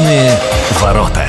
Личные ворота.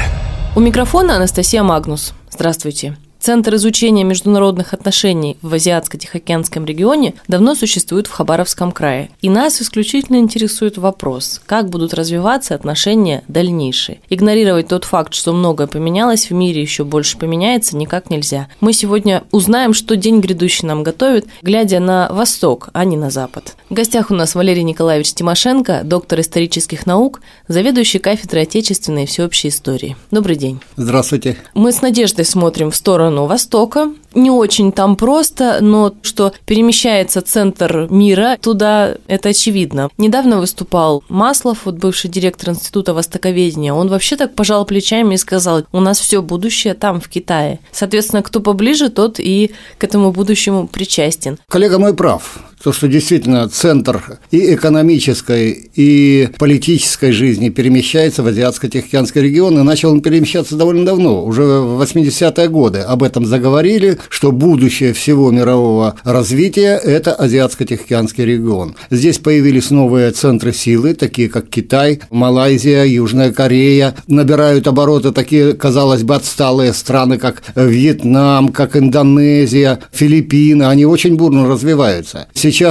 У микрофона Анастасия Магнус. Здравствуйте. Центр изучения международных отношений в Азиатско-Тихоокеанском регионе давно существует в Хабаровском крае. И нас исключительно интересует вопрос, как будут развиваться отношения дальнейшие. Игнорировать тот факт, что многое поменялось, в мире еще больше поменяется, никак нельзя. Мы сегодня узнаем, что день грядущий нам готовит, глядя на восток, а не на запад. В гостях у нас Валерий Николаевич Тимошенко, доктор исторических наук, заведующий кафедрой отечественной и всеобщей истории. Добрый день. Здравствуйте. Мы с надеждой смотрим в сторону сторону Востока. Не очень там просто, но что перемещается центр мира туда, это очевидно. Недавно выступал Маслов, вот бывший директор Института Востоковедения. Он вообще так пожал плечами и сказал, у нас все будущее там, в Китае. Соответственно, кто поближе, тот и к этому будущему причастен. Коллега мой прав то, что действительно центр и экономической, и политической жизни перемещается в Азиатско-Тихоокеанский регион, и начал он перемещаться довольно давно, уже в 80-е годы об этом заговорили, что будущее всего мирового развития – это Азиатско-Тихоокеанский регион. Здесь появились новые центры силы, такие как Китай, Малайзия, Южная Корея, набирают обороты такие, казалось бы, отсталые страны, как Вьетнам, как Индонезия, Филиппины, они очень бурно развиваются.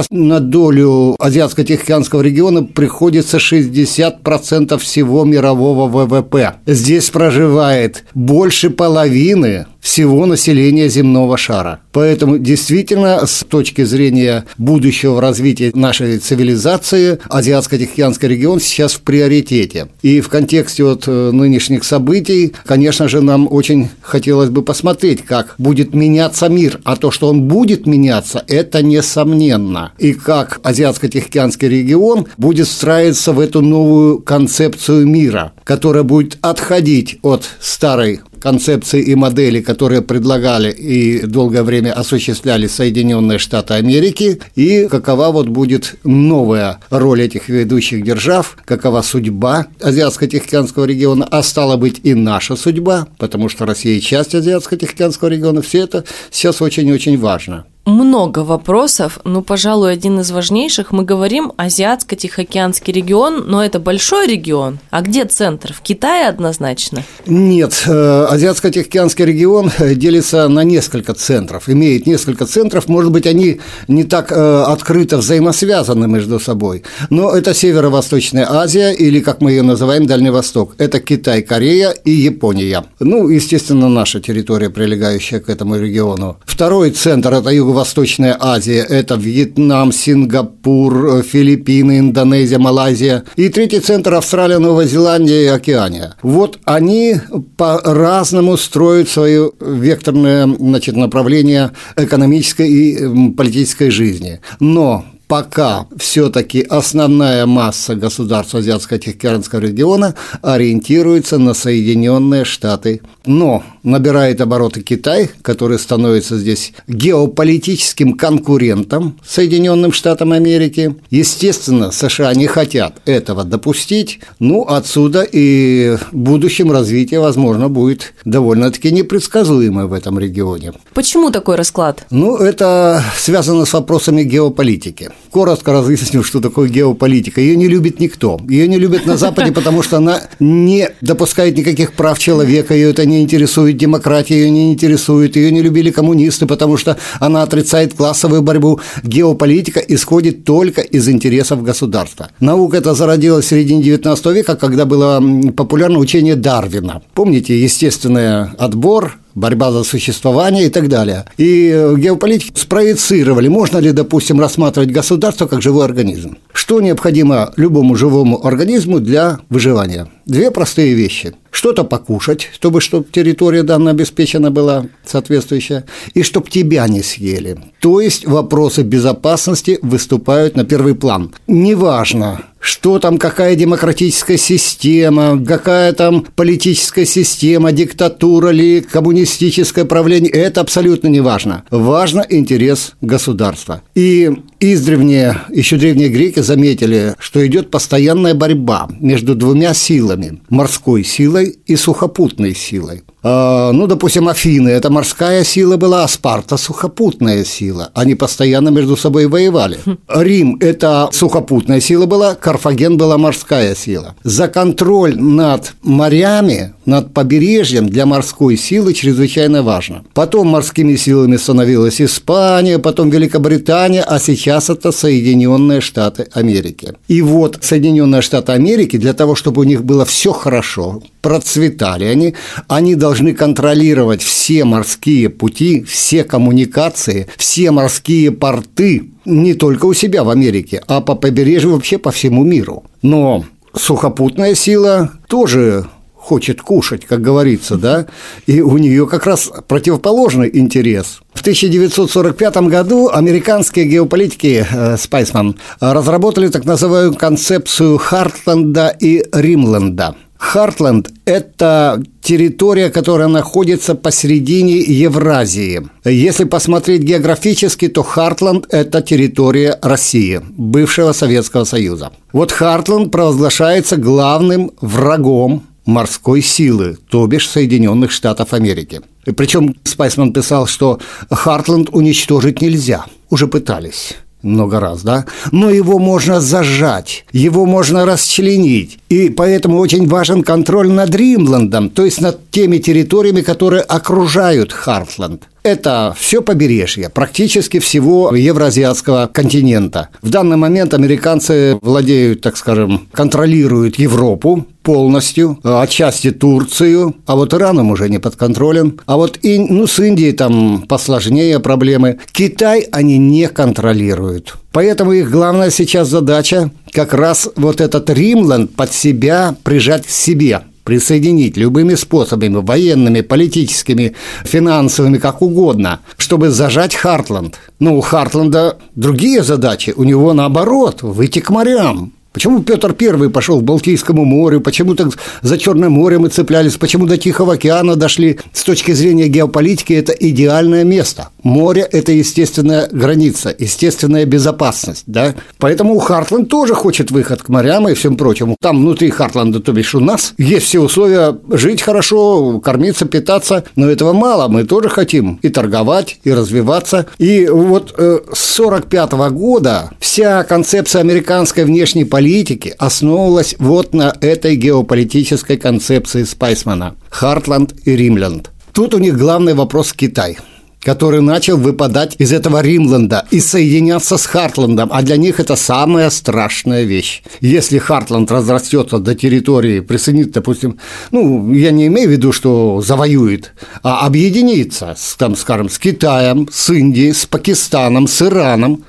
На долю Азиатско-Тихоокеанского региона приходится 60% всего мирового ВВП. Здесь проживает больше половины всего населения земного шара. Поэтому действительно, с точки зрения будущего развития нашей цивилизации, Азиатско-Тихоокеанский регион сейчас в приоритете. И в контексте вот э, нынешних событий, конечно же, нам очень хотелось бы посмотреть, как будет меняться мир. А то, что он будет меняться, это несомненно. И как Азиатско-Тихоокеанский регион будет встраиваться в эту новую концепцию мира, которая будет отходить от старой концепции и модели, которые предлагали и долгое время осуществляли Соединенные Штаты Америки, и какова вот будет новая роль этих ведущих держав, какова судьба Азиатско-Тихоокеанского региона, а стала быть и наша судьба, потому что Россия часть Азиатско-Тихоокеанского региона, все это сейчас очень-очень важно много вопросов, но, пожалуй, один из важнейших. Мы говорим Азиатско-Тихоокеанский регион, но это большой регион. А где центр? В Китае однозначно? Нет, э, Азиатско-Тихоокеанский регион делится на несколько центров, имеет несколько центров. Может быть, они не так э, открыто взаимосвязаны между собой, но это Северо-Восточная Азия или, как мы ее называем, Дальний Восток. Это Китай, Корея и Япония. Ну, естественно, наша территория, прилегающая к этому региону. Второй центр – это Юго Юго-Восточная Азия – это Вьетнам, Сингапур, Филиппины, Индонезия, Малайзия. И третий центр – Австралия, Новая Зеландия и Океания. Вот они по-разному строят свое векторное значит, направление экономической и политической жизни. Но пока все-таки основная масса государств Азиатско-Тихоокеанского региона ориентируется на Соединенные Штаты. Но набирает обороты Китай, который становится здесь геополитическим конкурентом Соединенным Штатам Америки. Естественно, США не хотят этого допустить, ну, отсюда и в будущем развитие, возможно, будет довольно-таки непредсказуемое в этом регионе. Почему такой расклад? Ну, это связано с вопросами геополитики коротко разъясню, что такое геополитика. Ее не любит никто. Ее не любят на Западе, потому что она не допускает никаких прав человека, ее это не интересует, демократия ее не интересует, ее не любили коммунисты, потому что она отрицает классовую борьбу. Геополитика исходит только из интересов государства. Наука это зародилась в середине 19 века, когда было популярно учение Дарвина. Помните, естественный отбор, борьба за существование и так далее. И э, геополитики спроецировали, можно ли, допустим, рассматривать государство как живой организм. Что необходимо любому живому организму для выживания? Две простые вещи. Что-то покушать, чтобы, чтобы территория данная обеспечена была соответствующая, и чтобы тебя не съели. То есть вопросы безопасности выступают на первый план. Неважно, что там, какая демократическая система, какая там политическая система, диктатура ли, коммунистическое правление, это абсолютно не важно. Важно интерес государства. И издревле, еще древние греки заметили, что идет постоянная борьба между двумя силами – морской силой и сухопутной силой. А, ну, допустим, Афины – это морская сила была, а Спарта – сухопутная сила. Они постоянно между собой воевали. Рим – это сухопутная сила была, Карфаген была морская сила. За контроль над морями, над побережьем для морской силы чрезвычайно важно. Потом морскими силами становилась Испания, потом Великобритания, а сейчас это Соединенные Штаты Америки. И вот Соединенные Штаты Америки для того, чтобы у них было все хорошо, процветали они, они должны контролировать все морские пути, все коммуникации, все морские порты, не только у себя в Америке, а по побережью вообще по всему миру. Но сухопутная сила тоже хочет кушать, как говорится, да, и у нее как раз противоположный интерес. В 1945 году американские геополитики э, Спайсман разработали так называемую концепцию Хартленда и Римленда – Хартленд – это территория, которая находится посередине Евразии. Если посмотреть географически, то Хартленд – это территория России, бывшего Советского Союза. Вот Хартленд провозглашается главным врагом морской силы, то бишь Соединенных Штатов Америки. Причем Спайсман писал, что Хартленд уничтожить нельзя, уже пытались много раз, да, но его можно зажать, его можно расчленить, и поэтому очень важен контроль над Римландом, то есть над теми территориями, которые окружают Хартланд. Это все побережье, практически всего евроазиатского континента. В данный момент американцы владеют, так скажем, контролируют Европу полностью, отчасти Турцию, а вот Ираном уже не под контролем. А вот и, ну, с Индией там посложнее проблемы. Китай они не контролируют. Поэтому их главная сейчас задача как раз вот этот Римланд под себя прижать к себе – присоединить любыми способами, военными, политическими, финансовыми, как угодно, чтобы зажать Хартланд. Но у Хартланда другие задачи, у него наоборот, выйти к морям, Почему Петр Первый пошел в Балтийскому морю, почему так за Черным морем мы цеплялись, почему до Тихого океана дошли? С точки зрения геополитики это идеальное место. Море – это естественная граница, естественная безопасность, да? Поэтому Хартланд тоже хочет выход к морям и всем прочему. Там внутри Хартланда, то бишь у нас, есть все условия жить хорошо, кормиться, питаться, но этого мало. Мы тоже хотим и торговать, и развиваться. И вот э, с 1945 года вся концепция американской внешней политики политики основывалась вот на этой геополитической концепции Спайсмана – Хартланд и Римлянд. Тут у них главный вопрос Китай – который начал выпадать из этого Римленда и соединяться с Хартландом, а для них это самая страшная вещь. Если Хартланд разрастется до территории, присоединит, допустим, ну, я не имею в виду, что завоюет, а объединится, с, там, скажем, с Китаем, с Индией, с Пакистаном, с Ираном,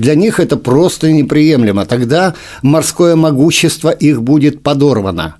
для них это просто неприемлемо. Тогда морское могущество их будет подорвано.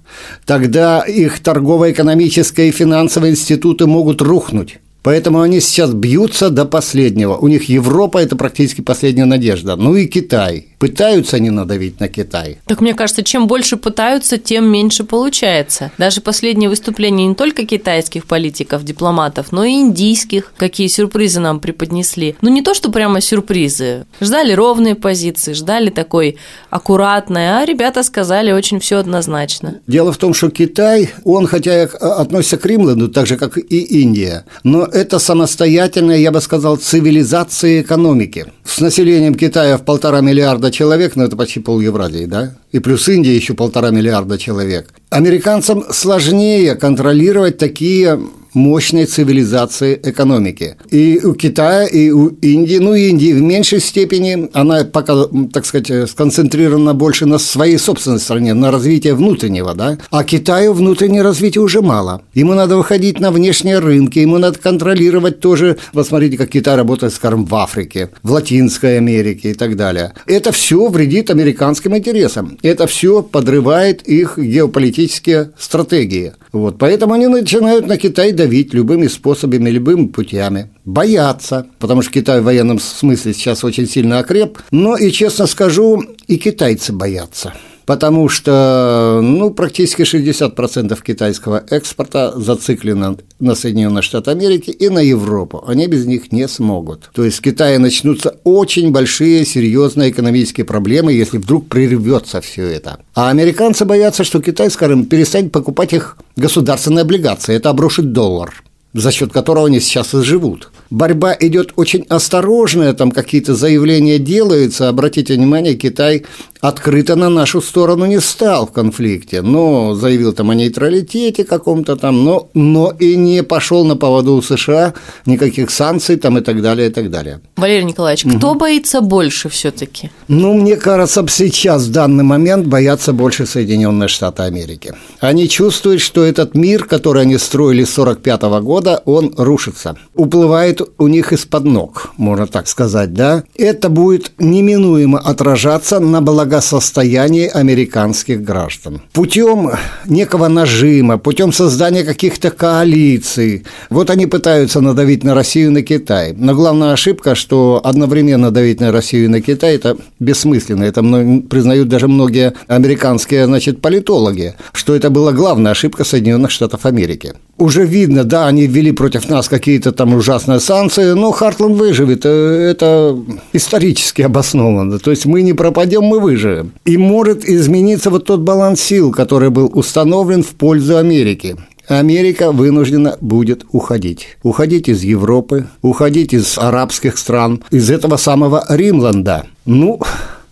Тогда их торгово-экономические и финансовые институты могут рухнуть. Поэтому они сейчас бьются до последнего. У них Европа – это практически последняя надежда. Ну и Китай. Пытаются они надавить на Китай. Так мне кажется, чем больше пытаются, тем меньше получается. Даже последние выступления не только китайских политиков, дипломатов, но и индийских, какие сюрпризы нам преподнесли. Ну не то, что прямо сюрпризы. Ждали ровные позиции, ждали такой аккуратной, а ребята сказали очень все однозначно. Дело в том, что Китай, он хотя и относится к Римленду, так же, как и Индия, но это самостоятельная, я бы сказал, цивилизация экономики. С населением Китая в полтора миллиарда человек, но это почти пол Евразии, да? И плюс Индия еще полтора миллиарда человек. Американцам сложнее контролировать такие мощной цивилизации экономики. И у Китая, и у Индии, ну, Индии в меньшей степени, она пока, так сказать, сконцентрирована больше на своей собственной стране, на развитие внутреннего, да, а Китаю внутреннее развитие уже мало. Ему надо выходить на внешние рынки, ему надо контролировать тоже, вот смотрите, как Китай работает, скажем, в Африке, в Латинской Америке и так далее. Это все вредит американским интересам. Это все подрывает их геополитические стратегии. Вот, поэтому они начинают на Китай давить любыми способами, любыми путями. Боятся, потому что Китай в военном смысле сейчас очень сильно окреп. Но и, честно скажу, и китайцы боятся. Потому что ну, практически 60% китайского экспорта зациклено на Соединенные Штаты Америки и на Европу. Они без них не смогут. То есть в Китае начнутся очень большие, серьезные экономические проблемы, если вдруг прервется все это. А американцы боятся, что Китай, скажем, перестанет покупать их государственные облигации. Это обрушит доллар за счет которого они сейчас и живут. Борьба идет очень осторожная, там какие-то заявления делаются. Обратите внимание, Китай открыто на нашу сторону не стал в конфликте, но заявил там о нейтралитете каком-то там, но, но и не пошел на поводу у США, никаких санкций там и так далее, и так далее. Валерий Николаевич, угу. кто боится больше все-таки? Ну, мне кажется, сейчас, в данный момент, боятся больше Соединенные Штаты Америки. Они чувствуют, что этот мир, который они строили с 1945 года, он рушится, уплывает у них из-под ног, можно так сказать, да? Это будет неминуемо отражаться на благо благосостояние американских граждан. Путем некого нажима, путем создания каких-то коалиций. Вот они пытаются надавить на Россию и на Китай. Но главная ошибка, что одновременно давить на Россию и на Китай, это бессмысленно. Это признают даже многие американские значит, политологи, что это была главная ошибка Соединенных Штатов Америки. Уже видно, да, они ввели против нас какие-то там ужасные санкции, но Хартланд выживет. Э, это исторически обосновано. То есть мы не пропадем, мы выживем. И может измениться вот тот баланс сил, который был установлен в пользу Америки. Америка вынуждена будет уходить. Уходить из Европы, уходить из арабских стран, из этого самого Римланда. Ну,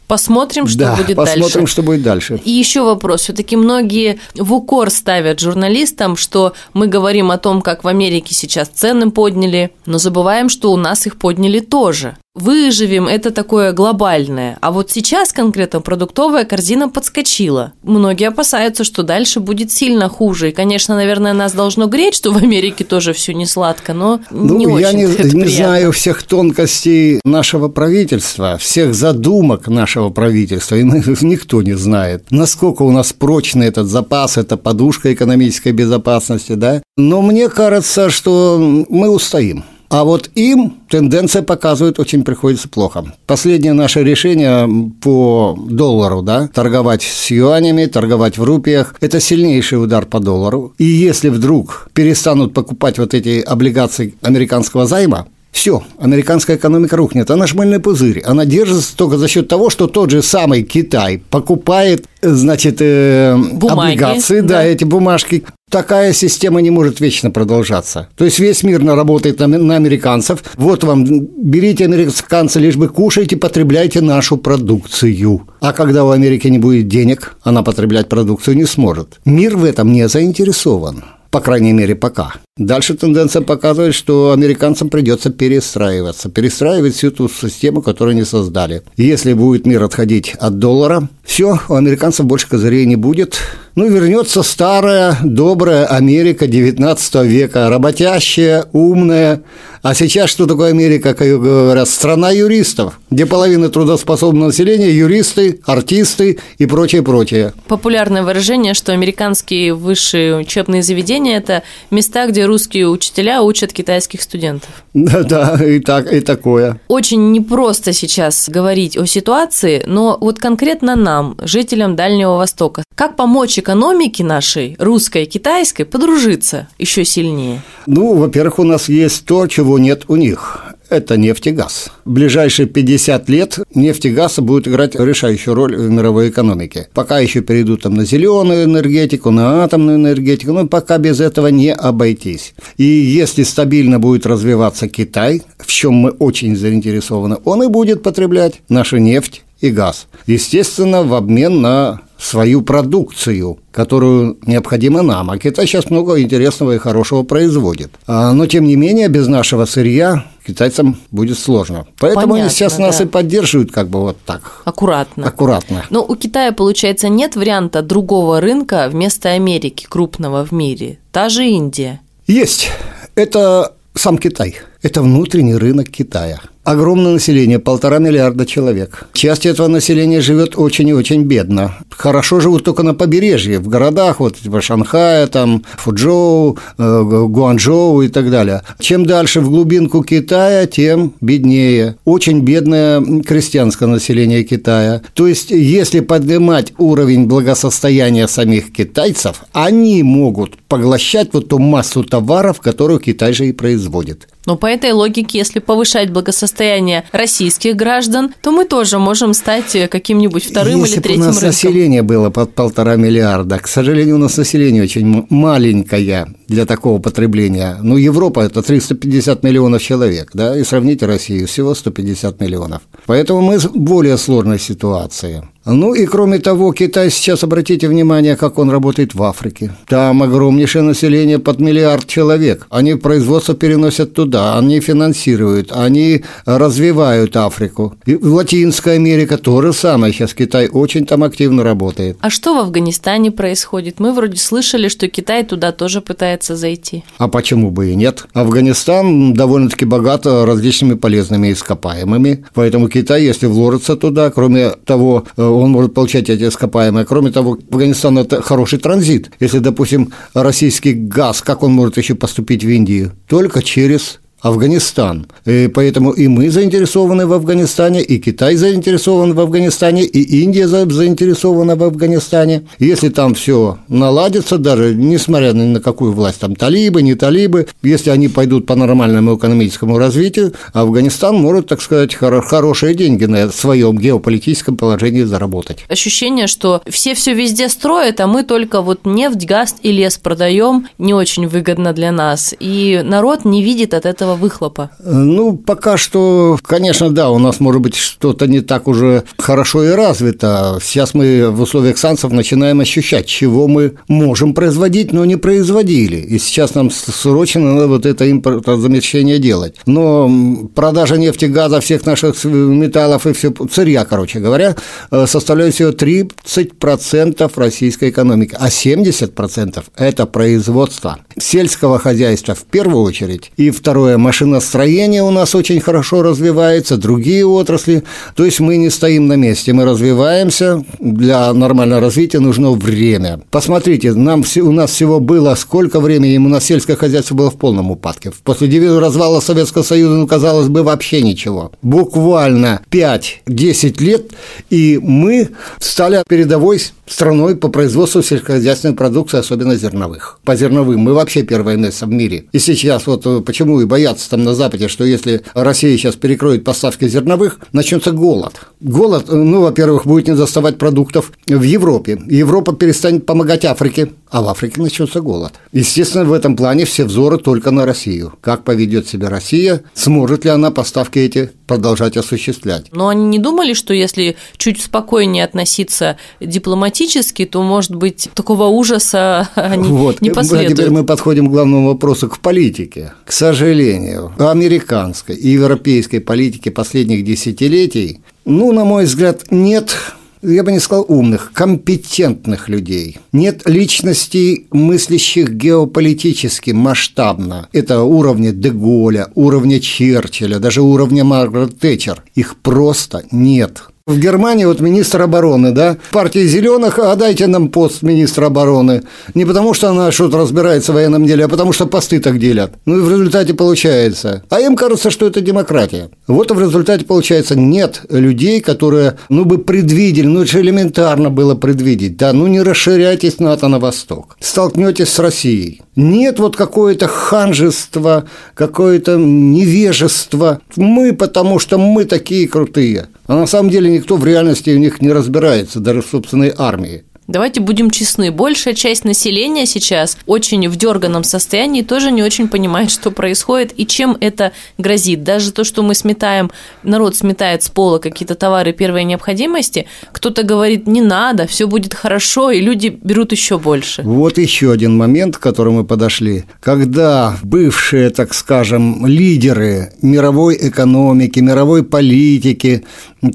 Посмотрим, что да, будет посмотрим, дальше. Посмотрим, что будет дальше. И еще вопрос. Все-таки многие в укор ставят журналистам, что мы говорим о том, как в Америке сейчас цены подняли, но забываем, что у нас их подняли тоже выживем, это такое глобальное. А вот сейчас конкретно продуктовая корзина подскочила. Многие опасаются, что дальше будет сильно хуже. И, конечно, наверное, нас должно греть, что в Америке тоже все не сладко, но ну, не очень. Я не, не знаю всех тонкостей нашего правительства, всех задумок нашего правительства, и никто не знает, насколько у нас прочный этот запас, эта подушка экономической безопасности, да. Но мне кажется, что мы устоим. А вот им тенденция показывает, очень приходится плохо. Последнее наше решение по доллару, да, торговать с юанями, торговать в рупиях, это сильнейший удар по доллару. И если вдруг перестанут покупать вот эти облигации американского займа, все, американская экономика рухнет. Она шмальный пузырь. Она держится только за счет того, что тот же самый Китай покупает, значит, э, облигации, да. да, эти бумажки. Такая система не может вечно продолжаться. То есть весь мир наработает на, американцев. Вот вам, берите американцы, лишь бы кушайте, потребляйте нашу продукцию. А когда у Америки не будет денег, она потреблять продукцию не сможет. Мир в этом не заинтересован. По крайней мере, пока. Дальше тенденция показывает, что американцам придется перестраиваться, перестраивать всю ту систему, которую они создали. Если будет мир отходить от доллара, все, у американцев больше козырей не будет. Ну, вернется старая, добрая Америка 19 века, работящая, умная. А сейчас что такое Америка, как говорят, страна юристов, где половина трудоспособного населения – юристы, артисты и прочее, прочее. Популярное выражение, что американские высшие учебные заведения – это места, где русские учителя учат китайских студентов. Да, да, и так, и такое. Очень непросто сейчас говорить о ситуации, но вот конкретно нам, жителям Дальнего Востока, как помочь экономике нашей, русской и китайской, подружиться еще сильнее? Ну, во-первых, у нас есть то, чего нет у них это нефть и газ. В ближайшие 50 лет нефть и газ будут играть решающую роль в мировой экономике. Пока еще перейдут там на зеленую энергетику, на атомную энергетику, но пока без этого не обойтись. И если стабильно будет развиваться Китай, в чем мы очень заинтересованы, он и будет потреблять нашу нефть и газ. Естественно, в обмен на свою продукцию, которую необходимо нам. А Китай сейчас много интересного и хорошего производит. А, но, тем не менее, без нашего сырья китайцам будет сложно. Поэтому Понятно, они сейчас да. нас и поддерживают как бы вот так. Аккуратно. Аккуратно. Но у Китая, получается, нет варианта другого рынка вместо Америки, крупного в мире. Та же Индия. Есть. Это сам Китай. Это внутренний рынок Китая. Огромное население, полтора миллиарда человек. Часть этого населения живет очень и очень бедно. Хорошо живут только на побережье, в городах, вот типа Шанхая, там, Фуджоу, э, Гуанчжоу и так далее. Чем дальше в глубинку Китая, тем беднее. Очень бедное крестьянское население Китая. То есть, если поднимать уровень благосостояния самих китайцев, они могут поглощать вот ту массу товаров, которую Китай же и производит. Но по этой логике, если повышать благосостояние российских граждан, то мы тоже можем стать каким-нибудь вторым Если или третьим у нас рынком. население было под полтора миллиарда, к сожалению, у нас население очень маленькое для такого потребления. Ну, Европа – это 350 миллионов человек, да, и сравните Россию – всего 150 миллионов. Поэтому мы в более сложной ситуации. Ну и кроме того, Китай сейчас, обратите внимание, как он работает в Африке. Там огромнейшее население под миллиард человек. Они производство переносят туда, они финансируют, они развивают Африку. И Латинская Америка то же самое. Сейчас Китай очень там активно работает. А что в Афганистане происходит? Мы вроде слышали, что Китай туда тоже пытается зайти. А почему бы и нет? Афганистан довольно-таки богат различными полезными ископаемыми, поэтому Китай, если вложится туда, кроме того, он может получать эти ископаемые. Кроме того, Афганистан – это хороший транзит. Если, допустим, российский газ, как он может еще поступить в Индию? Только через Афганистан. И поэтому и мы заинтересованы в Афганистане, и Китай заинтересован в Афганистане, и Индия заинтересована в Афганистане. Если там все наладится, даже несмотря ни на какую власть, там талибы, не талибы, если они пойдут по нормальному экономическому развитию, Афганистан может, так сказать, хоро- хорошие деньги на своем геополитическом положении заработать. Ощущение, что все все везде строят, а мы только вот нефть, газ и лес продаем, не очень выгодно для нас. И народ не видит от этого выхлопа. Ну, пока что, конечно, да, у нас, может быть, что-то не так уже хорошо и развито. Сейчас мы в условиях санкций начинаем ощущать, чего мы можем производить, но не производили. И сейчас нам срочно надо вот это импортозамещение делать. Но продажа нефти, газа, всех наших металлов и все, сырья, короче говоря, э, составляет всего 30% российской экономики, а 70% – это производство сельского хозяйства в первую очередь, и второе – машиностроение у нас очень хорошо развивается, другие отрасли, то есть мы не стоим на месте, мы развиваемся, для нормального развития нужно время. Посмотрите, нам, у нас всего было сколько времени, у нас сельское хозяйство было в полном упадке. После развала Советского Союза, ну, казалось бы, вообще ничего. Буквально 5-10 лет, и мы стали передовой страной по производству сельскохозяйственной продукции, особенно зерновых. По зерновым мы вообще первое место в мире. И сейчас вот э, почему и боятся там на Западе, что если Россия сейчас перекроет поставки зерновых, начнется голод. Голод, э, ну, во-первых, будет не доставать продуктов в Европе. Европа перестанет помогать Африке, а в Африке начнется голод. Естественно, в этом плане все взоры только на Россию. Как поведет себя Россия, сможет ли она поставки эти продолжать осуществлять. Но они не думали, что если чуть спокойнее относиться дипломатически, то, может быть, такого ужаса они вот. не последуют. Теперь мы подходим к главному вопросу, к политике. К сожалению, американской и европейской политике последних десятилетий, ну, на мой взгляд, нет я бы не сказал умных, компетентных людей. Нет личностей, мыслящих геополитически, масштабно. Это уровня Деголя, уровня Черчилля, даже уровня Маргарет Тэтчер. Их просто нет. В Германии вот министр обороны, да, партии зеленых, а дайте нам пост министра обороны. Не потому, что она что-то разбирается в военном деле, а потому, что посты так делят. Ну и в результате получается. А им кажется, что это демократия. Вот и в результате получается нет людей, которые, ну, бы предвидели, ну, это же элементарно было предвидеть, да, ну, не расширяйтесь НАТО на восток. Столкнетесь с Россией. Нет вот какое-то ханжество, какое-то невежество. Мы, потому что мы такие крутые. А на самом деле никто в реальности у них не разбирается, даже в собственной армии. Давайте будем честны, большая часть населения сейчас очень в дерганом состоянии тоже не очень понимает, что происходит и чем это грозит. Даже то, что мы сметаем, народ сметает с пола какие-то товары первой необходимости, кто-то говорит, не надо, все будет хорошо, и люди берут еще больше. Вот еще один момент, к которому мы подошли. Когда бывшие, так скажем, лидеры мировой экономики, мировой политики,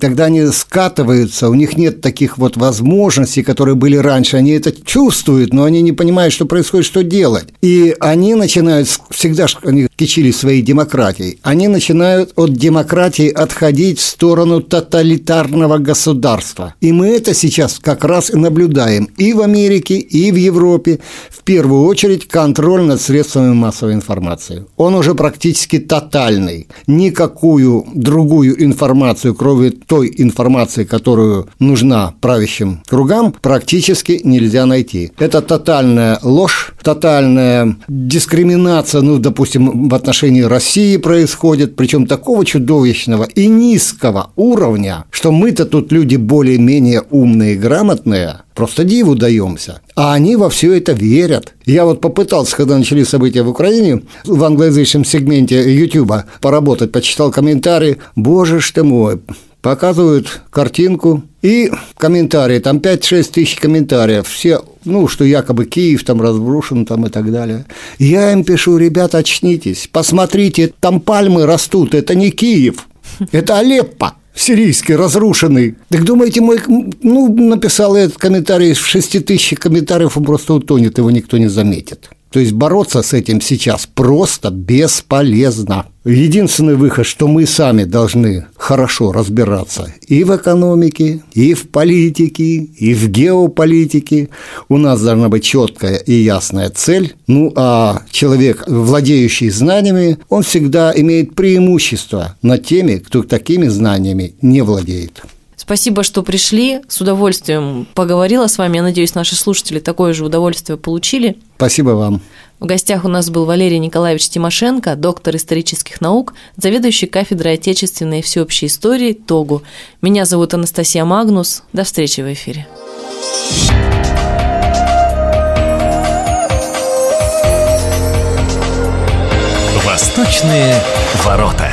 тогда они скатываются, у них нет таких вот возможностей, которые были раньше, они это чувствуют, но они не понимают, что происходит, что делать. И они начинают, всегда они кичились своей демократией, они начинают от демократии отходить в сторону тоталитарного государства. И мы это сейчас как раз и наблюдаем и в Америке, и в Европе. В первую очередь контроль над средствами массовой информации. Он уже практически тотальный. Никакую другую информацию, кроме той информации, которую нужна правящим кругам, практически нельзя найти. Это тотальная ложь, тотальная дискриминация, ну, допустим, в отношении России происходит, причем такого чудовищного и низкого уровня, что мы-то тут люди более-менее умные грамотные, Просто диву даемся. А они во все это верят. Я вот попытался, когда начались события в Украине, в англоязычном сегменте Ютуба поработать, почитал комментарии. Боже ж ты мой, показывают картинку и комментарии, там 5-6 тысяч комментариев, все, ну, что якобы Киев там разрушен там и так далее. Я им пишу, ребята, очнитесь, посмотрите, там пальмы растут, это не Киев, это Алеппо сирийский, разрушенный. Так думаете, мой, ну, написал этот комментарий, в 6 тысяч комментариев он просто утонет, его никто не заметит. То есть бороться с этим сейчас просто бесполезно. Единственный выход, что мы сами должны хорошо разбираться и в экономике, и в политике, и в геополитике. У нас должна быть четкая и ясная цель. Ну а человек, владеющий знаниями, он всегда имеет преимущество над теми, кто такими знаниями не владеет. Спасибо, что пришли. С удовольствием поговорила с вами. Я надеюсь, наши слушатели такое же удовольствие получили. Спасибо вам. В гостях у нас был Валерий Николаевич Тимошенко, доктор исторических наук, заведующий кафедрой отечественной и всеобщей истории ТОГУ. Меня зовут Анастасия Магнус. До встречи в эфире. Восточные ворота.